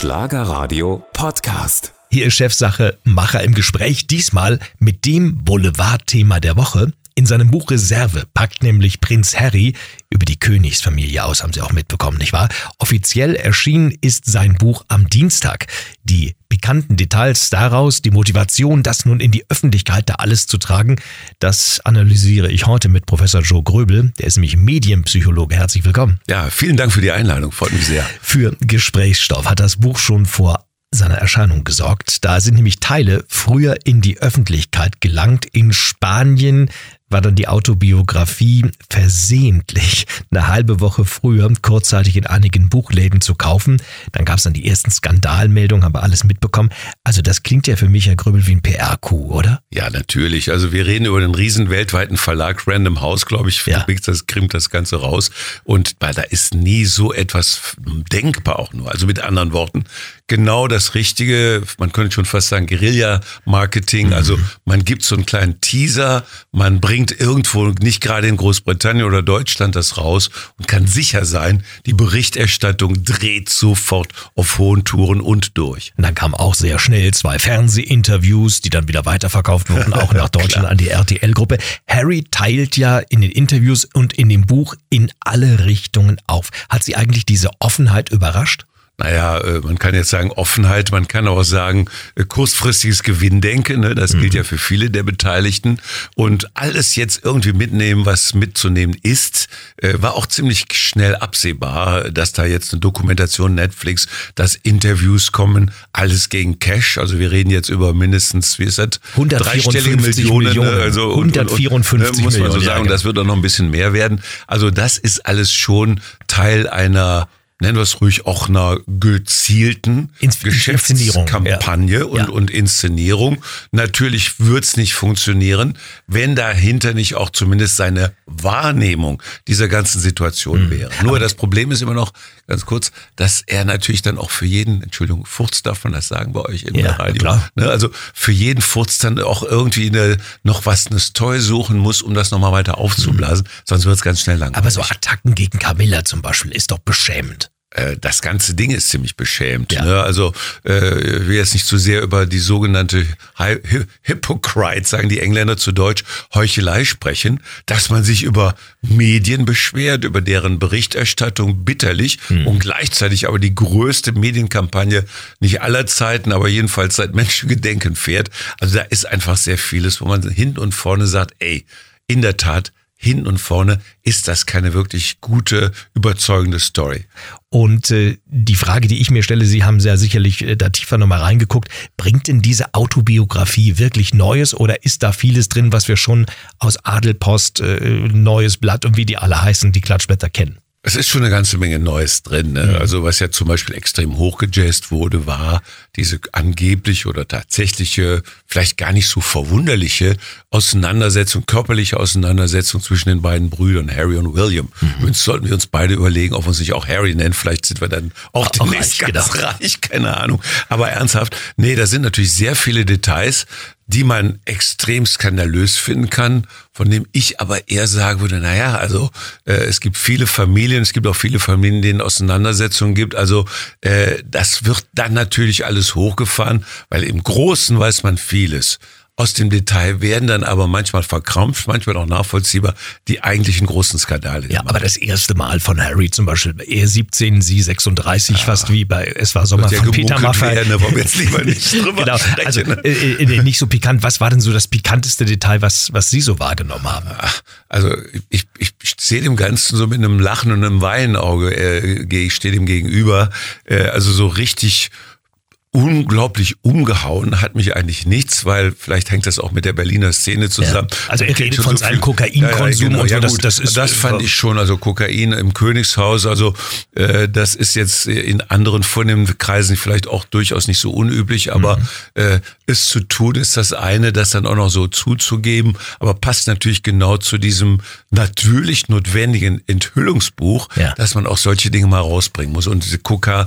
Schlagerradio Podcast. Hier ist Chefsache Macher im Gespräch, diesmal mit dem Boulevardthema der Woche. In seinem Buch Reserve packt nämlich Prinz Harry über die Königsfamilie aus, haben Sie auch mitbekommen, nicht wahr? Offiziell erschienen ist sein Buch am Dienstag. Die pikanten Details daraus, die Motivation, das nun in die Öffentlichkeit da alles zu tragen, das analysiere ich heute mit Professor Joe Gröbel. Der ist nämlich Medienpsychologe. Herzlich willkommen. Ja, vielen Dank für die Einladung. Freut mich sehr. Für Gesprächsstoff hat das Buch schon vor seiner Erscheinung gesorgt. Da sind nämlich Teile früher in die Öffentlichkeit gelangt. In Spanien war dann die Autobiografie versehentlich eine halbe Woche früher kurzzeitig in einigen Buchläden zu kaufen. Dann gab es dann die ersten Skandalmeldungen, haben wir alles mitbekommen. Also das klingt ja für mich, Herr Grübel, wie ein PR-Coup, oder? Ja, natürlich. Also wir reden über den riesen weltweiten Verlag Random House, glaube ich, ja. das krimmt das Ganze raus. Und da ist nie so etwas denkbar auch nur. Also mit anderen Worten, genau das Richtige, man könnte schon fast sagen Guerilla-Marketing. Mhm. Also man gibt so einen kleinen Teaser, man bringt irgendwo nicht gerade in Großbritannien oder Deutschland das raus und kann sicher sein, die Berichterstattung dreht sofort auf hohen Touren und durch. Und dann kamen auch sehr schnell zwei Fernsehinterviews, die dann wieder weiterverkauft wurden, auch nach Deutschland an die RTL-Gruppe. Harry teilt ja in den Interviews und in dem Buch in alle Richtungen auf. Hat sie eigentlich diese Offenheit überrascht? Naja, äh, man kann jetzt sagen Offenheit, man kann auch sagen äh, kurzfristiges Gewinndenken, ne? das mhm. gilt ja für viele der Beteiligten. Und alles jetzt irgendwie mitnehmen, was mitzunehmen ist, äh, war auch ziemlich schnell absehbar, dass da jetzt eine Dokumentation Netflix, dass Interviews kommen, alles gegen Cash. Also wir reden jetzt über mindestens, wie ist das? 154 Millionen. Millionen. Ne? Also 154 und, und, ne, muss man so sagen, ja, genau. das wird auch noch ein bisschen mehr werden. Also das ist alles schon Teil einer nennen wir es ruhig auch einer gezielten Ins Geschäftskampagne ja. Und, ja. und Inszenierung. Natürlich wird's nicht funktionieren, wenn dahinter nicht auch zumindest seine Wahrnehmung dieser ganzen Situation mhm. wäre. Nur das Problem ist immer noch, ganz kurz, dass er natürlich dann auch für jeden, Entschuldigung, Furz darf man das sagen bei euch im ja, Radio. Klar. Ne, also für jeden Furz dann auch irgendwie eine, noch was eine Toy suchen muss, um das nochmal weiter aufzublasen, mhm. sonst wird's ganz schnell langweilig. Aber so Attacken gegen Camilla zum Beispiel ist doch beschämend. Äh, das ganze Ding ist ziemlich beschämt. Ja. Ne? Also äh, ich will jetzt nicht zu sehr über die sogenannte Hypocrite, sagen die Engländer zu Deutsch, Heuchelei sprechen, dass man sich über Medien beschwert, über deren Berichterstattung bitterlich hm. und gleichzeitig aber die größte Medienkampagne nicht aller Zeiten, aber jedenfalls seit Menschengedenken fährt. Also da ist einfach sehr vieles, wo man hinten und vorne sagt, ey, in der Tat, hinten und vorne ist das keine wirklich gute, überzeugende Story. Und äh, die Frage, die ich mir stelle, Sie haben sehr sicherlich äh, da tiefer nochmal reingeguckt, bringt denn diese Autobiografie wirklich Neues oder ist da vieles drin, was wir schon aus Adelpost, äh, Neues Blatt und wie die alle heißen, die Klatschblätter kennen? Es ist schon eine ganze Menge Neues drin. Ne? Mhm. Also was ja zum Beispiel extrem hochgejazzt wurde, war diese angebliche oder tatsächliche, vielleicht gar nicht so verwunderliche Auseinandersetzung, körperliche Auseinandersetzung zwischen den beiden Brüdern, Harry und William. Mhm. Jetzt sollten wir uns beide überlegen, ob wir uns nicht auch Harry nennen. Vielleicht sind wir dann auch, auch demnächst reich, ganz genau. reich, keine Ahnung. Aber ernsthaft, nee, da sind natürlich sehr viele Details, die man extrem skandalös finden kann, von dem ich aber eher sagen würde, naja, also äh, es gibt viele Familien, es gibt auch viele Familien, denen Auseinandersetzungen gibt. Also äh, das wird dann natürlich alles hochgefahren, weil im Großen weiß man vieles aus dem Detail werden dann aber manchmal verkrampft, manchmal auch nachvollziehbar die eigentlichen großen Skandale. Ja, aber das erste Mal von Harry zum Beispiel, er 17, sie 36, ja. fast wie bei Es war Sommer von Peter Maffay. Werden, wollen wir jetzt lieber nicht drüber genau, sprechen. also äh, äh, nicht so pikant. Was war denn so das pikanteste Detail, was, was Sie so wahrgenommen haben? Also ich, ich sehe dem Ganzen so mit einem Lachen und einem Weinauge, äh, ich stehe dem gegenüber. Äh, also so richtig unglaublich umgehauen hat mich eigentlich nichts, weil vielleicht hängt das auch mit der Berliner Szene zusammen. Ja. Also er redet von so seinem Kokainkonsum ja, ja, genau. und so, das, das, ist das fand ich schon, also Kokain im Königshaus, also äh, das ist jetzt in anderen vornehmen Kreisen vielleicht auch durchaus nicht so unüblich, aber mhm. äh, es zu tun ist das eine, das dann auch noch so zuzugeben, aber passt natürlich genau zu diesem natürlich notwendigen Enthüllungsbuch, ja. dass man auch solche Dinge mal rausbringen muss. Und Kokain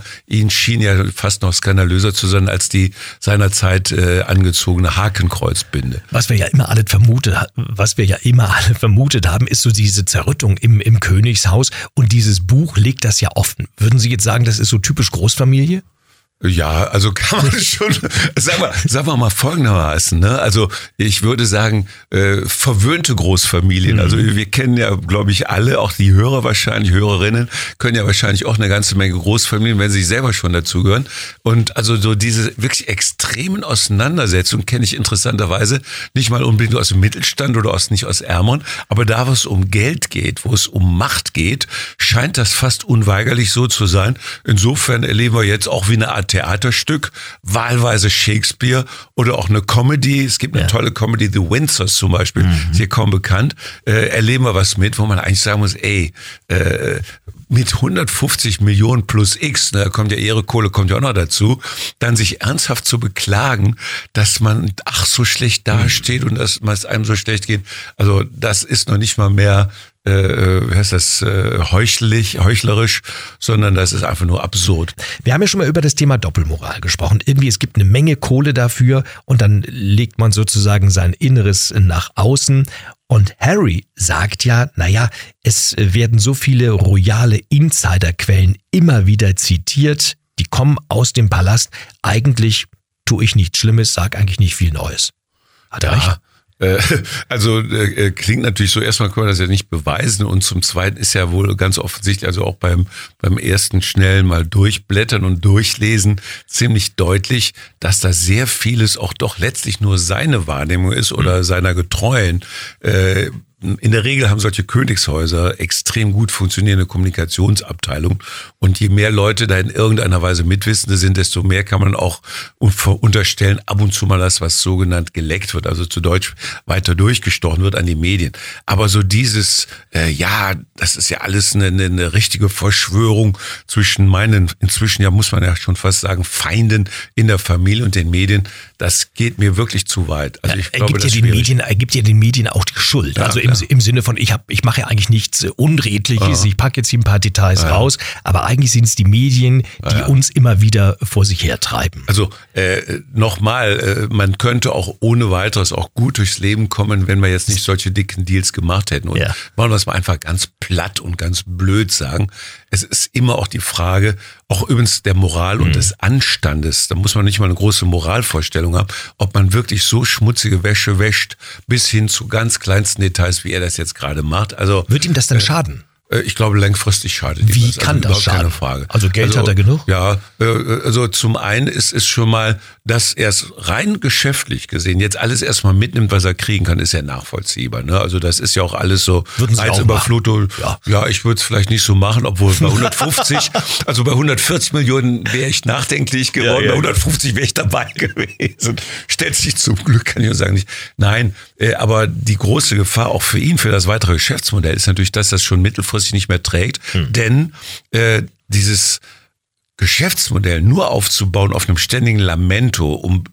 schien ja fast noch skandalöser zu sein als die seinerzeit äh, angezogene Hakenkreuzbinde. Was wir ja immer alle vermutet, was wir ja immer alle vermutet haben, ist so diese Zerrüttung im, im Königshaus und dieses Buch legt das ja offen. Würden Sie jetzt sagen, das ist so typisch Großfamilie? Ja, also kann man schon, sag mal, sagen wir mal folgendermaßen, ne? Also ich würde sagen, äh, verwöhnte Großfamilien. Also mhm. wir kennen ja, glaube ich, alle, auch die Hörer wahrscheinlich, Hörerinnen, können ja wahrscheinlich auch eine ganze Menge Großfamilien, wenn sie selber schon dazugehören. Und also so diese wirklich extremen Auseinandersetzungen kenne ich interessanterweise nicht mal unbedingt aus dem Mittelstand oder aus nicht aus Ärmern, aber da, wo es um Geld geht, wo es um Macht geht, scheint das fast unweigerlich so zu sein. Insofern erleben wir jetzt auch wie eine Art Theaterstück, wahlweise Shakespeare oder auch eine Comedy. Es gibt eine ja. tolle Comedy, The Windsors zum Beispiel, mhm. ist hier kaum bekannt. Äh, erleben wir was mit, wo man eigentlich sagen muss, ey, äh, mit 150 Millionen plus X, ne, da kommt ja Ehre, Kohle kommt ja auch noch dazu, dann sich ernsthaft zu beklagen, dass man ach so schlecht dasteht und dass es einem so schlecht geht. Also das ist noch nicht mal mehr äh, wie heißt das, äh, heuchlich, heuchlerisch, sondern das ist einfach nur absurd. Wir haben ja schon mal über das Thema Doppelmoral gesprochen. Irgendwie, es gibt eine Menge Kohle dafür und dann legt man sozusagen sein Inneres nach außen. Und Harry sagt ja, naja, es werden so viele royale Insiderquellen immer wieder zitiert, die kommen aus dem Palast. Eigentlich tue ich nichts Schlimmes, sag eigentlich nicht viel Neues. Hat er ja. recht? Äh, also äh, klingt natürlich so, erstmal können wir das ja nicht beweisen und zum Zweiten ist ja wohl ganz offensichtlich, also auch beim, beim ersten schnellen mal durchblättern und durchlesen, ziemlich deutlich, dass da sehr vieles auch doch letztlich nur seine Wahrnehmung ist oder mhm. seiner Getreuen. Äh, in der Regel haben solche Königshäuser extrem gut funktionierende Kommunikationsabteilungen. Und je mehr Leute da in irgendeiner Weise Mitwissende sind, desto mehr kann man auch unterstellen, ab und zu mal das, was sogenannt geleckt wird, also zu Deutsch weiter durchgestochen wird an die Medien. Aber so dieses, äh, ja, das ist ja alles eine, eine, richtige Verschwörung zwischen meinen, inzwischen ja muss man ja schon fast sagen, Feinden in der Familie und den Medien, das geht mir wirklich zu weit. Also ich ja, glaube, das ja den Medien, er gibt ja den Medien auch die Schuld. Ja, also im, im Sinne von, ich, hab, ich mache ja eigentlich nichts Unredliches, Aha. ich packe jetzt hier ein paar Details ja. raus, aber eigentlich sind es die Medien, die ja. uns immer wieder vor sich hertreiben. Also äh, nochmal, äh, man könnte auch ohne weiteres auch gut durchs Leben kommen, wenn wir jetzt nicht solche dicken Deals gemacht hätten. Und ja. wollen wir es mal einfach ganz platt und ganz blöd sagen. Es ist immer auch die Frage, auch übrigens der Moral und mhm. des Anstandes. Da muss man nicht mal eine große Moralvorstellung haben, ob man wirklich so schmutzige Wäsche wäscht, bis hin zu ganz kleinsten Details, wie er das jetzt gerade macht. Also wird ihm das dann äh, schaden? Äh, ich glaube, langfristig schadet Wie das. kann also, das schaden? Keine Frage. Also Geld also, hat er genug? Ja, äh, also zum einen ist es schon mal, dass er es rein geschäftlich gesehen jetzt alles erstmal mitnimmt, was er kriegen kann, ist ja nachvollziehbar. Ne? Also das ist ja auch alles so Reizüberflutung. Ja. ja, ich würde es vielleicht nicht so machen, obwohl bei 150, also bei 140 Millionen wäre ich nachdenklich geworden, ja, ja, bei 150 wäre ich dabei gewesen. Stellt sich zum Glück, kann ich nur sagen, nicht. Nein, aber die große Gefahr auch für ihn, für das weitere Geschäftsmodell ist natürlich, dass das schon mittelfristig nicht mehr trägt. Hm. Denn äh, dieses Geschäftsmodell nur aufzubauen auf einem ständigen Lamento, um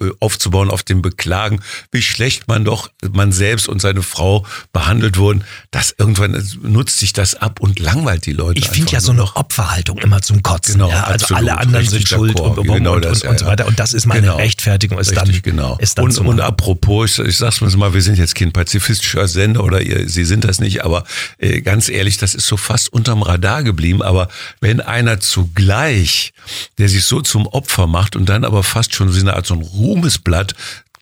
äh, aufzubauen auf dem Beklagen, wie schlecht man doch, man selbst und seine Frau behandelt wurden, das irgendwann nutzt sich das ab und langweilt die Leute. Ich finde ja so eine Opferhaltung immer zum Kotzen. Genau, ja? Also alle anderen sind schuld und, und, genau und, das, und, so weiter. Und das ist meine genau. Rechtfertigung. Ist Richtig, dann, genau. Ist dann und, und apropos, ich, ich sag's mal, wir sind jetzt kein pazifistischer Sender oder ihr, Sie sind das nicht, aber äh, ganz ehrlich, das ist so fast unterm Radar geblieben. Aber wenn einer zugleich Reich, der sich so zum Opfer macht und dann aber fast schon wie eine Art so ein Ruhmesblatt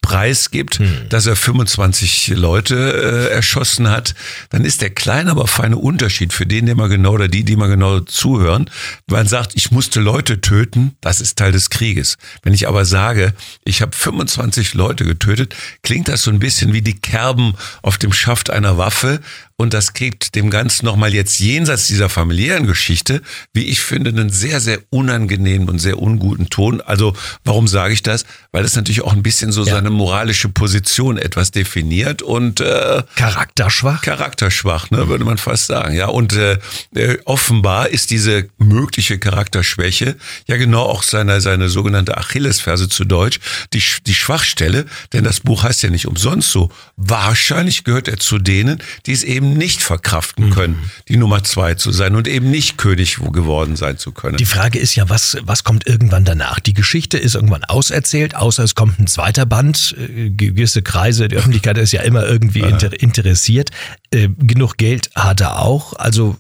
Preis gibt, hm. dass er 25 Leute äh, erschossen hat, dann ist der kleine, aber feine Unterschied für den, der mal genau oder die, die mal genau zuhören. Man sagt, ich musste Leute töten, das ist Teil des Krieges. Wenn ich aber sage, ich habe 25 Leute getötet, klingt das so ein bisschen wie die Kerben auf dem Schaft einer Waffe, und das gibt dem Ganzen nochmal jetzt jenseits dieser familiären Geschichte, wie ich finde, einen sehr, sehr unangenehmen und sehr unguten Ton. Also warum sage ich das? Weil es natürlich auch ein bisschen so ja. seine moralische Position etwas definiert und äh, charakterschwach. Charakterschwach, ne, würde man fast sagen. Ja, und äh, äh, offenbar ist diese mögliche Charakterschwäche ja genau auch seine, seine sogenannte Achillesferse zu Deutsch, die, die Schwachstelle, denn das Buch heißt ja nicht umsonst so. Wahrscheinlich gehört er zu denen, die es eben nicht verkraften mhm. können, mhm. die Nummer zwei zu sein und eben nicht König geworden sein zu können. Die Frage ist ja, was, was kommt irgendwann danach? Die Geschichte ist irgendwann auserzählt, außer es kommt ein zweiter Band. Äh, gewisse Kreise, die Öffentlichkeit ist ja immer irgendwie inter interessiert. Äh, genug Geld hat er auch. Also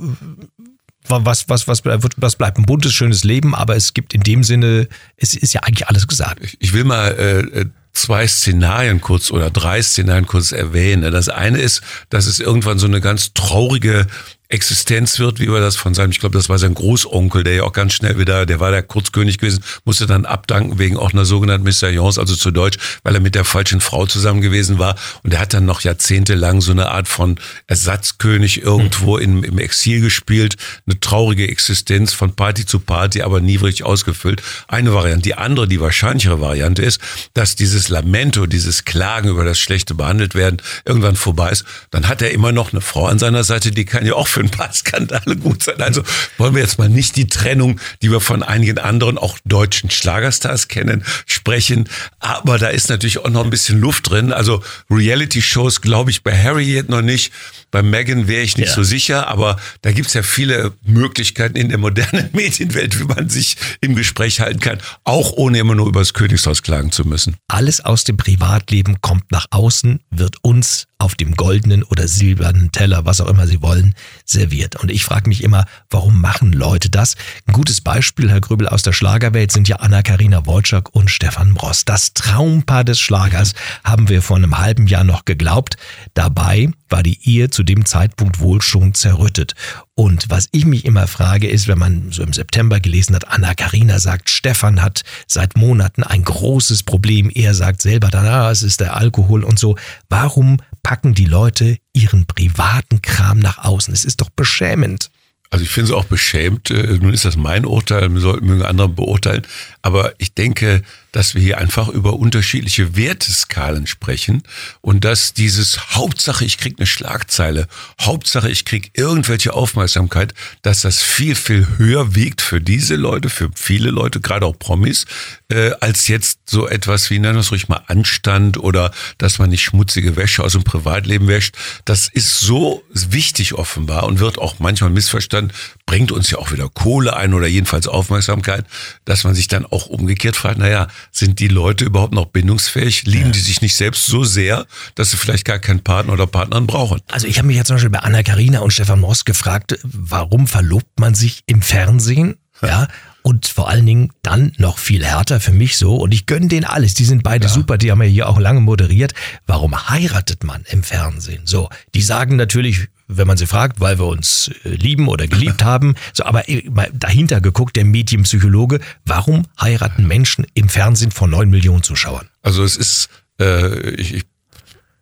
was, was, was, was bleibt? Ein buntes, schönes Leben, aber es gibt in dem Sinne, es ist ja eigentlich alles gesagt. Ich will mal äh, zwei Szenarien kurz oder drei Szenarien kurz erwähnen. Das eine ist, dass es irgendwann so eine ganz traurige Existenz wird, wie wir das von seinem, ich glaube, das war sein Großonkel, der ja auch ganz schnell wieder, der war der Kurzkönig gewesen, musste dann abdanken wegen auch einer sogenannten Missalliance, also zu Deutsch, weil er mit der falschen Frau zusammen gewesen war. Und er hat dann noch jahrzehntelang so eine Art von Ersatzkönig irgendwo mhm. im, im Exil gespielt. Eine traurige Existenz von Party zu Party, aber nie wirklich ausgefüllt. Eine Variante. Die andere, die wahrscheinlichere Variante ist, dass dieses Lamento, dieses Klagen über das schlechte behandelt werden, irgendwann vorbei ist. Dann hat er immer noch eine Frau an seiner Seite, die kann ja auch für für ein paar Skandale gut sein. Also wollen wir jetzt mal nicht die Trennung, die wir von einigen anderen, auch deutschen Schlagerstars kennen, sprechen. Aber da ist natürlich auch noch ein bisschen Luft drin. Also Reality-Shows glaube ich bei Harry jetzt noch nicht. Bei Megan wäre ich nicht ja. so sicher, aber da gibt's ja viele Möglichkeiten in der modernen Medienwelt, wie man sich im Gespräch halten kann, auch ohne immer nur über das Königshaus klagen zu müssen. Alles aus dem Privatleben kommt nach außen, wird uns auf dem goldenen oder silbernen Teller, was auch immer sie wollen, serviert. Und ich frage mich immer, warum machen Leute das? Ein gutes Beispiel, Herr Grübel, aus der Schlagerwelt sind ja Anna-Karina Wojcik und Stefan Bross. Das Traumpaar des Schlagers haben wir vor einem halben Jahr noch geglaubt. Dabei war die Ehe zu dem Zeitpunkt wohl schon zerrüttet. Und was ich mich immer frage, ist, wenn man so im September gelesen hat, Anna Karina sagt, Stefan hat seit Monaten ein großes Problem. Er sagt selber dann, ah, es ist der Alkohol und so. Warum packen die Leute ihren privaten Kram nach außen? Es ist doch beschämend. Also ich finde es auch beschämt. Äh, nun ist das mein Urteil, sollten mögen andere beurteilen. Aber ich denke, dass wir hier einfach über unterschiedliche Werteskalen sprechen und dass dieses Hauptsache ich krieg eine Schlagzeile, Hauptsache ich krieg irgendwelche Aufmerksamkeit, dass das viel viel höher wiegt für diese Leute, für viele Leute, gerade auch Promis, äh, als jetzt so etwas wie nennen wir es ruhig mal Anstand oder dass man nicht schmutzige Wäsche aus dem Privatleben wäscht. Das ist so wichtig offenbar und wird auch manchmal missverstanden, bringt uns ja auch wieder Kohle ein oder jedenfalls Aufmerksamkeit, dass man sich dann auch umgekehrt fragt, naja, sind die Leute überhaupt noch bindungsfähig? Lieben ja. die sich nicht selbst so sehr, dass sie vielleicht gar keinen Partner oder Partnerin brauchen? Also ich habe mich ja zum Beispiel bei Anna Karina und Stefan Moss gefragt, warum verlobt man sich im Fernsehen? Ja, und vor allen Dingen dann noch viel härter für mich so. Und ich gönne denen alles. Die sind beide ja. super. Die haben ja hier auch lange moderiert. Warum heiratet man im Fernsehen? So, die sagen natürlich, wenn man sie fragt, weil wir uns äh, lieben oder geliebt haben. So, aber äh, dahinter geguckt, der Medienpsychologe, warum heiraten Menschen im Fernsehen vor neun Millionen Zuschauern? Also es ist, äh, ich, ich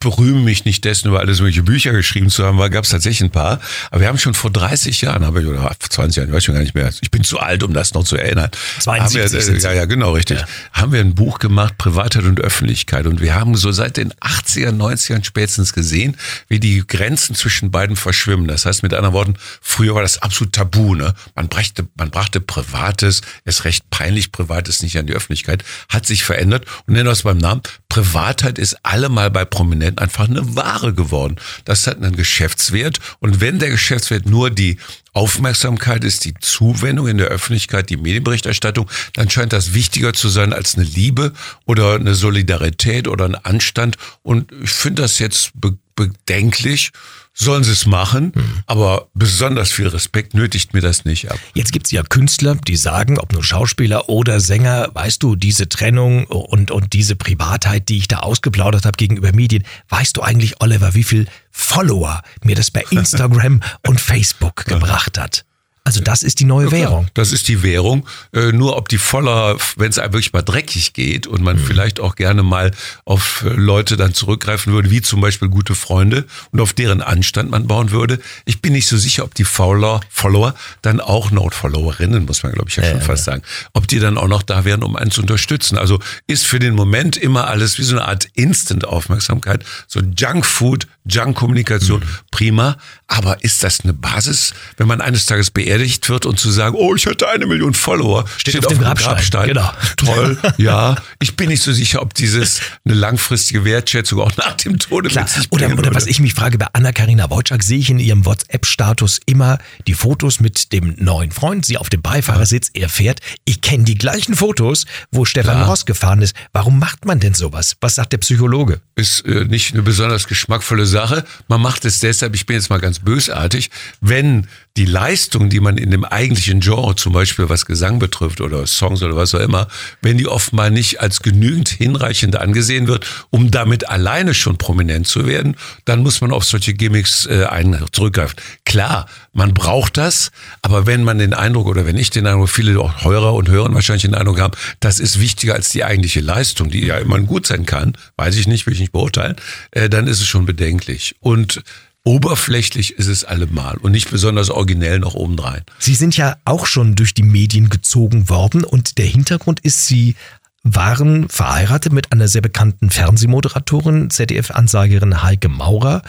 berühme mich nicht dessen, über alles mögliche Bücher geschrieben zu haben, weil gab es tatsächlich ein paar. Aber wir haben schon vor 30 Jahren, habe ich, oder 20 Jahren, ich weiß schon gar nicht mehr, ich bin zu alt, um das noch zu erinnern. 72 haben wir, äh, ja, ja, genau, richtig. Ja. Haben wir ein Buch gemacht, Privatheit und Öffentlichkeit. Und wir haben so seit den 80er, 90ern spätestens gesehen, wie die Grenzen zwischen beiden verschwimmen. Das heißt mit anderen Worten, früher war das absolut tabu. Ne? Man, brachte, man brachte Privates, ist recht peinlich Privates nicht an die Öffentlichkeit, hat sich verändert. Und nennen wir es beim Namen, Privatheit ist allemal bei Prominenten einfach eine Ware geworden. Das hat einen Geschäftswert. Und wenn der Geschäftswert nur die Aufmerksamkeit ist, die Zuwendung in der Öffentlichkeit, die Medienberichterstattung, dann scheint das wichtiger zu sein als eine Liebe oder eine Solidarität oder ein Anstand. Und ich finde das jetzt bedenklich sollen sie es machen, mhm. aber besonders viel Respekt nötigt mir das nicht ab. Jetzt gibt es ja Künstler, die sagen, ob nur Schauspieler oder Sänger, weißt du, diese Trennung und, und diese Privatheit, die ich da ausgeplaudert habe gegenüber Medien, weißt du eigentlich, Oliver, wie viel Follower mir das bei Instagram und Facebook gebracht hat? Also das ist die neue ja, Währung. Das ist die Währung. Äh, nur ob die voller, wenn es wirklich mal dreckig geht und man mhm. vielleicht auch gerne mal auf äh, Leute dann zurückgreifen würde, wie zum Beispiel gute Freunde und auf deren Anstand man bauen würde. Ich bin nicht so sicher, ob die Follower, Follower dann auch noch, Followerinnen muss man glaube ich ja schon ja, fast ja. sagen, ob die dann auch noch da wären, um einen zu unterstützen. Also ist für den Moment immer alles wie so eine Art Instant-Aufmerksamkeit, so Junkfood, Junk-Kommunikation, mhm. prima. Aber ist das eine Basis, wenn man eines Tages beerdigt wird und zu sagen, oh, ich hatte eine Million Follower, steht, steht auf, dem Grabstein. Grabstein. Genau. Toll, ja. Ich bin nicht so sicher, ob dieses eine langfristige Wertschätzung auch nach dem Tode Klar. Oder, oder was ich mich frage, bei Anna-Karina Wojcik sehe ich in ihrem WhatsApp-Status immer die Fotos mit dem neuen Freund, sie auf dem Beifahrersitz, er fährt. Ich kenne die gleichen Fotos, wo Stefan. Ross gefahren ist. Warum macht man denn sowas? Was sagt der Psychologe? Ist äh, nicht eine besonders geschmackvolle Sache Sache. Man macht es deshalb, ich bin jetzt mal ganz bösartig, wenn die Leistung, die man in dem eigentlichen Genre, zum Beispiel was Gesang betrifft oder Songs oder was auch immer, wenn die offenbar nicht als genügend hinreichend angesehen wird, um damit alleine schon prominent zu werden, dann muss man auf solche Gimmicks äh, zurückgreifen. Klar, man braucht das, aber wenn man den Eindruck oder wenn ich den Eindruck, viele auch Hörer und Hörer wahrscheinlich den Eindruck haben, das ist wichtiger als die eigentliche Leistung, die ja immer gut sein kann, weiß ich nicht, will ich nicht beurteilen, äh, dann ist es schon bedenklich. Und Oberflächlich ist es allemal und nicht besonders originell noch obendrein. Sie sind ja auch schon durch die Medien gezogen worden und der Hintergrund ist, Sie waren verheiratet mit einer sehr bekannten Fernsehmoderatorin, ZDF-Ansagerin Heike Maurer.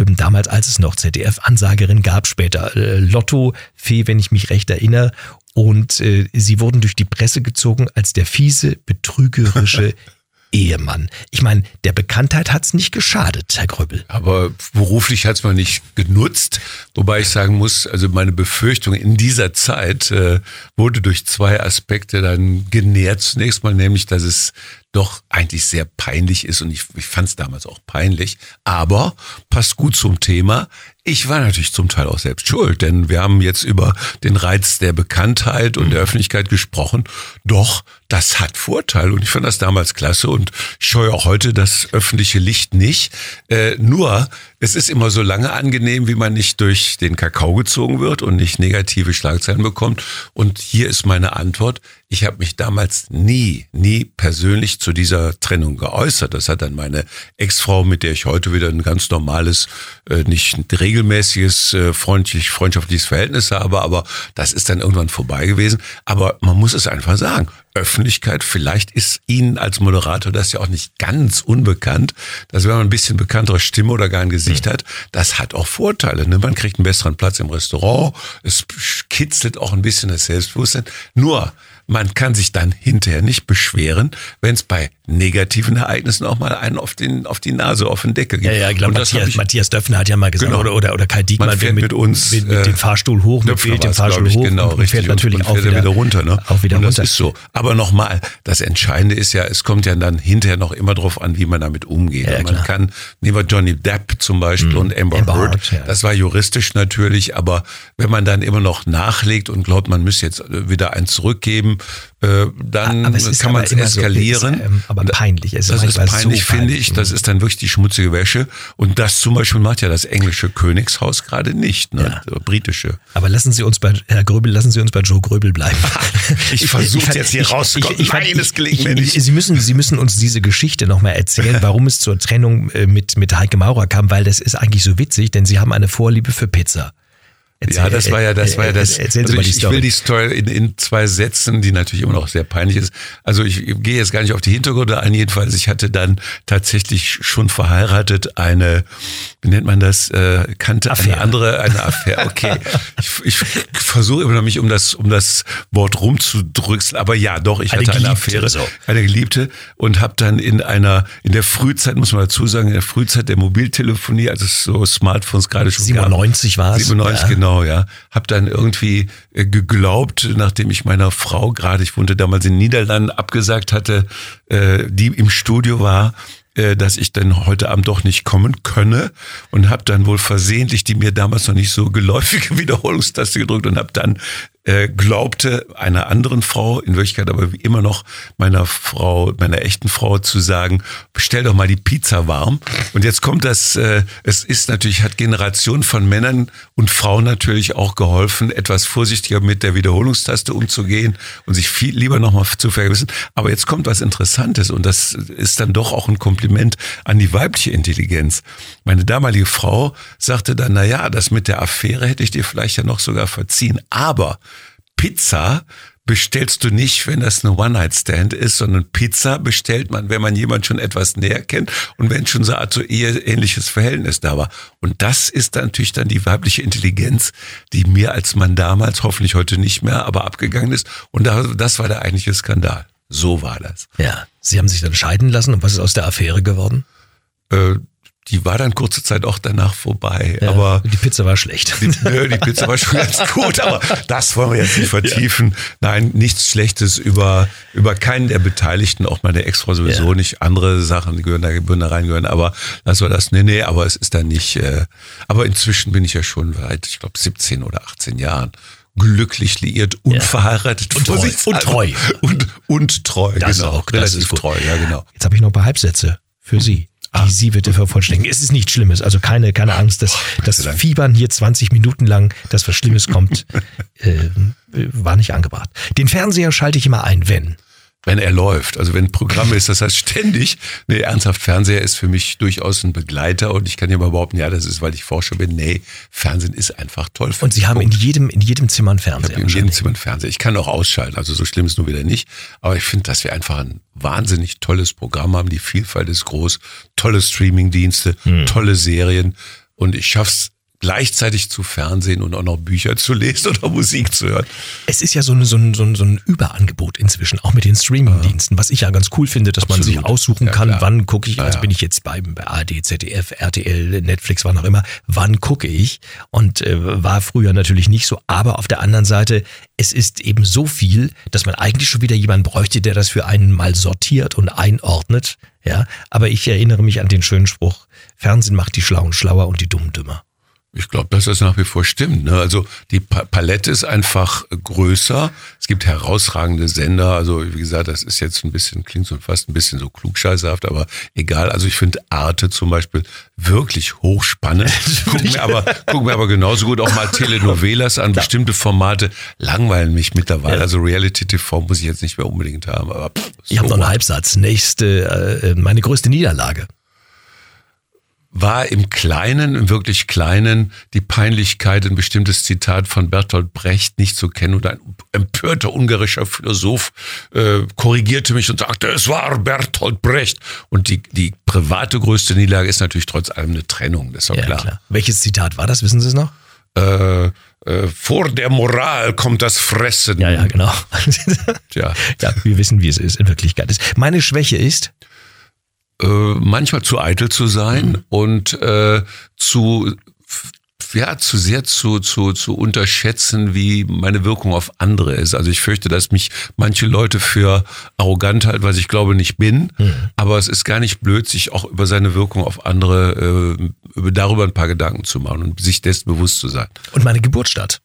Ähm, damals, als es noch ZDF-Ansagerin gab, später äh, Lotto, Fee, wenn ich mich recht erinnere. Und äh, sie wurden durch die Presse gezogen als der fiese, betrügerische Ehemann. Ich meine, der Bekanntheit hat's nicht geschadet, Herr Gröbel. Aber beruflich hat's mal nicht genutzt. Wobei ich sagen muss, also meine Befürchtung in dieser Zeit äh, wurde durch zwei Aspekte dann genährt. Zunächst mal nämlich, dass es doch eigentlich sehr peinlich ist und ich, ich fand es damals auch peinlich, aber passt gut zum Thema. Ich war natürlich zum Teil auch selbst schuld, denn wir haben jetzt über den Reiz der Bekanntheit und der Öffentlichkeit gesprochen. Doch, das hat Vorteile und ich fand das damals klasse und ich scheue auch heute das öffentliche Licht nicht. Äh, nur, es ist immer so lange angenehm, wie man nicht durch den Kakao gezogen wird und nicht negative Schlagzeilen bekommt. Und hier ist meine Antwort. Ich habe mich damals nie, nie persönlich zu dieser Trennung geäußert. Das hat dann meine Ex-Frau, mit der ich heute wieder ein ganz normales, äh, nicht regelmäßiges, äh, freundlich, freundschaftliches Verhältnis habe, aber das ist dann irgendwann vorbei gewesen. Aber man muss es einfach sagen. Öffentlichkeit, vielleicht ist Ihnen als Moderator das ja auch nicht ganz unbekannt, dass wenn man ein bisschen bekanntere Stimme oder gar ein Gesicht mhm. hat, das hat auch Vorteile. Ne? Man kriegt einen besseren Platz im Restaurant, es kitzelt auch ein bisschen das Selbstbewusstsein. Nur, man kann sich dann hinterher nicht beschweren, wenn es bei negativen Ereignissen auch mal einen auf, den, auf die Nase, auf den Deckel gibt. Ja, ja, ich glaube, Matthias, ich, Matthias Döpfner hat ja mal gesagt, genau, oder, oder, oder Kai Diekmann mit, mit, uns mit, mit dem Fahrstuhl hoch, mit fehlt dem Fahrstuhl ich, hoch genau, und, fährt natürlich und, auch wieder, wieder, runter. Ne? Auch wieder und das runter. ist so. Aber nochmal, das Entscheidende ist ja, es kommt ja dann hinterher noch immer drauf an, wie man damit umgeht. Ja, man kann, nehmen wir Johnny Depp zum Beispiel mhm. und Amber, Amber Heard, Heard ja. das war juristisch natürlich, aber wenn man dann immer noch nachlegt und glaubt, man müsse jetzt wieder eins zurückgeben, äh, dann kann man es eskalieren. So, ist, ähm, aber peinlich. Es das ist peinlich, so finde ich. Das ist dann wirklich die schmutzige Wäsche. Und das zum Beispiel macht ja das englische Königshaus gerade nicht, ne? Ja. britische. Aber lassen Sie uns bei, Herr Gröbel, lassen Sie uns bei Joe Gröbel bleiben. ich versuche jetzt hier rauszukommen. Ich, ich, Nein, es gelingt mir nicht. Sie müssen, Sie müssen uns diese Geschichte nochmal erzählen, warum es zur Trennung äh, mit, mit Heike Maurer kam, weil das ist eigentlich so witzig, denn Sie haben eine Vorliebe für Pizza. Erzähl, ja, das war ja, das war ja das. Erzählen Sie also mal die ich, Story. ich will die Story in, in zwei Sätzen, die natürlich immer noch sehr peinlich ist. Also ich gehe jetzt gar nicht auf die Hintergründe ein. Jedenfalls, ich hatte dann tatsächlich schon verheiratet eine, wie nennt man das, äh, kannte Affäre. eine andere, eine Affäre. Okay, ich, ich versuche immer noch mich um das, um das Wort rumzudrücken. Aber ja, doch, ich eine hatte eine Affäre, so. eine Geliebte und habe dann in einer, in der Frühzeit muss man dazu sagen, in der Frühzeit der Mobiltelefonie, als es so Smartphones gerade schon 97 gab. 97 war es. 97, ja. genau genau, ja. Hab dann irgendwie äh, geglaubt, nachdem ich meiner Frau gerade, ich wohnte damals in den Niederlanden, abgesagt hatte, äh, die im Studio war, äh, dass ich dann heute Abend doch nicht kommen könne und habe dann wohl versehentlich die mir damals noch nicht so geläufige Wiederholungstaste gedrückt und habe dann äh, glaubte einer anderen Frau, in Wirklichkeit aber immer noch meiner Frau, meiner echten Frau zu sagen, bestell doch mal die Pizza warm. Und jetzt kommt das, äh, es ist natürlich, hat Generationen von Männern und Frauen natürlich auch geholfen, etwas vorsichtiger mit der Wiederholungstaste umzugehen und sich viel lieber nochmal zu vergessen. Aber jetzt kommt was Interessantes und das ist dann doch auch ein Kompliment an die weibliche Intelligenz. Meine damalige Frau sagte dann, na ja, das mit der Affäre hätte ich dir vielleicht ja noch sogar verziehen, aber Pizza bestellst du nicht, wenn das eine One-Night-Stand ist, sondern Pizza bestellt man, wenn man jemand schon etwas näher kennt und wenn schon so eine Art so ähnliches Verhältnis da war. Und das ist dann natürlich dann die weibliche Intelligenz, die mir als Mann damals, hoffentlich heute nicht mehr, aber abgegangen ist. Und das war der eigentliche Skandal. So war das. Ja. Sie haben sich dann scheiden lassen und was ist aus der Affäre geworden? Äh, die war dann kurze Zeit auch danach vorbei. Ja, aber die Pizza war schlecht. Die, nö, die Pizza war schon ganz gut, aber das wollen wir jetzt nicht vertiefen. Ja. Nein, nichts Schlechtes über, über keinen der Beteiligten, auch meine Ex-Frau sowieso ja. nicht. Andere Sachen, die gehören da, gehören da reingehören, aber das war das. Nee, nee, aber es ist dann nicht. Äh, aber inzwischen bin ich ja schon seit, ich glaube, 17 oder 18 Jahren glücklich liiert, unverheiratet und treu. Und treu. Und, und treu, das genau. Auch, das Relativ treu, ja genau. Jetzt habe ich noch ein paar Halbsätze für Sie die ah. sie bitte vervollständigen. Es ist nichts Schlimmes, also keine, keine Angst, dass das Fiebern hier 20 Minuten lang, dass was Schlimmes kommt, äh, war nicht angebracht. Den Fernseher schalte ich immer ein, wenn wenn er läuft. Also wenn Programm ist, das heißt ständig. Nee, ernsthaft, Fernseher ist für mich durchaus ein Begleiter und ich kann ja mal behaupten, ja, das ist, weil ich Forscher bin. Nee, Fernsehen ist einfach toll. und Sie haben in jedem, in jedem Zimmer einen Fernseher. in jedem Zimmer einen Fernseher. Ich kann auch ausschalten, also so schlimm ist nur wieder nicht. Aber ich finde, dass wir einfach ein wahnsinnig tolles Programm haben. Die Vielfalt ist groß, tolle Streamingdienste, hm. tolle Serien. Und ich schaff's gleichzeitig zu Fernsehen und auch noch Bücher zu lesen oder Musik zu hören. Es ist ja so, eine, so, ein, so, ein, so ein Überangebot inzwischen, auch mit den Streamingdiensten, was ich ja ganz cool finde, dass Absolut. man sich aussuchen ja, kann, klar. wann gucke ich, also ja. bin ich jetzt bei, bei ARD, ZDF, RTL, Netflix, wann auch immer, wann gucke ich und äh, war früher natürlich nicht so, aber auf der anderen Seite, es ist eben so viel, dass man eigentlich schon wieder jemanden bräuchte, der das für einen mal sortiert und einordnet, ja, aber ich erinnere mich an den schönen Spruch, Fernsehen macht die Schlauen schlauer und die Dummen dümmer. Ich glaube, dass das nach wie vor stimmt. Ne? Also die Palette ist einfach größer. Es gibt herausragende Sender. Also wie gesagt, das ist jetzt ein bisschen, klingt so fast ein bisschen so klugscheißhaft, aber egal. Also ich finde Arte zum Beispiel wirklich hochspannend. guck, mir aber, guck mir aber genauso gut auch mal Telenovelas an. Klar. Bestimmte Formate langweilen mich mittlerweile. Ja. Also Reality TV muss ich jetzt nicht mehr unbedingt haben. Aber pff, ich habe noch einen Halbsatz. Nächste, äh, meine größte Niederlage war im Kleinen, im wirklich Kleinen, die Peinlichkeit, ein bestimmtes Zitat von Bertolt Brecht nicht zu kennen und ein empörter ungarischer Philosoph äh, korrigierte mich und sagte, es war Bertolt Brecht. Und die, die private größte Niederlage ist natürlich trotz allem eine Trennung, das ist doch ja, klar. klar. Welches Zitat war das, wissen Sie es noch? Äh, äh, vor der Moral kommt das Fressen. Ja, ja, genau. ja. ja, wir wissen, wie es ist in Wirklichkeit. Meine Schwäche ist, äh, manchmal zu eitel zu sein mhm. und äh, zu ja, zu sehr zu, zu, zu unterschätzen, wie meine Wirkung auf andere ist. Also ich fürchte, dass mich manche Leute für arrogant halten, was ich glaube nicht bin. Mhm. Aber es ist gar nicht blöd, sich auch über seine Wirkung auf andere, äh, über, darüber ein paar Gedanken zu machen und sich dessen bewusst zu sein. Und meine Geburtsstadt.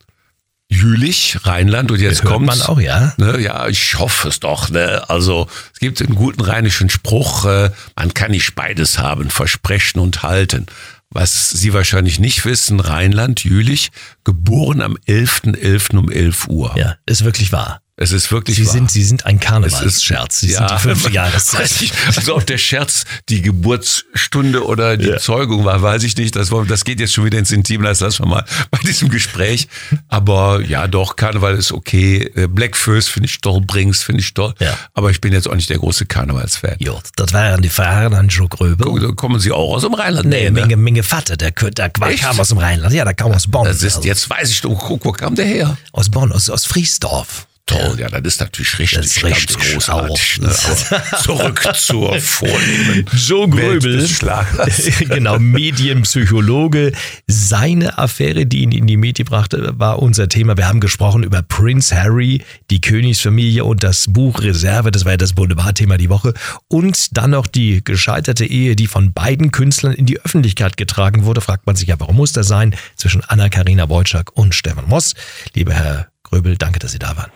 Jülich, Rheinland und jetzt kommt man auch, ja. Ne, ja, ich hoffe es doch. Ne? Also es gibt einen guten rheinischen Spruch, äh, man kann nicht beides haben, versprechen und halten. Was Sie wahrscheinlich nicht wissen, Rheinland, Jülich, geboren am 11.11. .11. um 11 Uhr. Ja, ist wirklich wahr. Es ist wirklich Sie wahr. sind, Sie sind ein Karnevalsscherz. Sie ja, sind die fünfte Jahreszeit. Also ob der Scherz die Geburtsstunde oder die ja. Zeugung war, weiß ich nicht. Das, das geht jetzt schon wieder ins Intim, das lassen wir mal bei diesem Gespräch. Aber ja, doch, Karneval ist okay. Äh, Black First finde ich toll, Brings finde ich toll. Ja. Aber ich bin jetzt auch nicht der große Karnevalsfan. Ja, das waren die Fragen an Joe Gröbel. Kommen Sie auch aus dem Rheinland? Nee, ne? Menge, Menge Vater, der, der kam aus dem Rheinland. Ja, der kam aus Bonn. Das ist, jetzt weiß ich doch, guck, wo kam der her? Aus Bonn, aus, aus Friesdorf. Toll, ja, das ist natürlich richtig, das ist richtig ganz großartig. Ne? zurück zur vornehmen Joe Gröbel, genau, Medienpsychologe. Seine Affäre, die ihn in die Medien brachte, war unser Thema. Wir haben gesprochen über Prince Harry, die Königsfamilie und das Buch Reserve, das war ja das Boulevardthema die Woche. Und dann noch die gescheiterte Ehe, die von beiden Künstlern in die Öffentlichkeit getragen wurde. Fragt man sich ja, warum muss das sein? Zwischen Anna-Karina Wojcik und Stefan Moss. Lieber Herr Gröbel, danke, dass Sie da waren.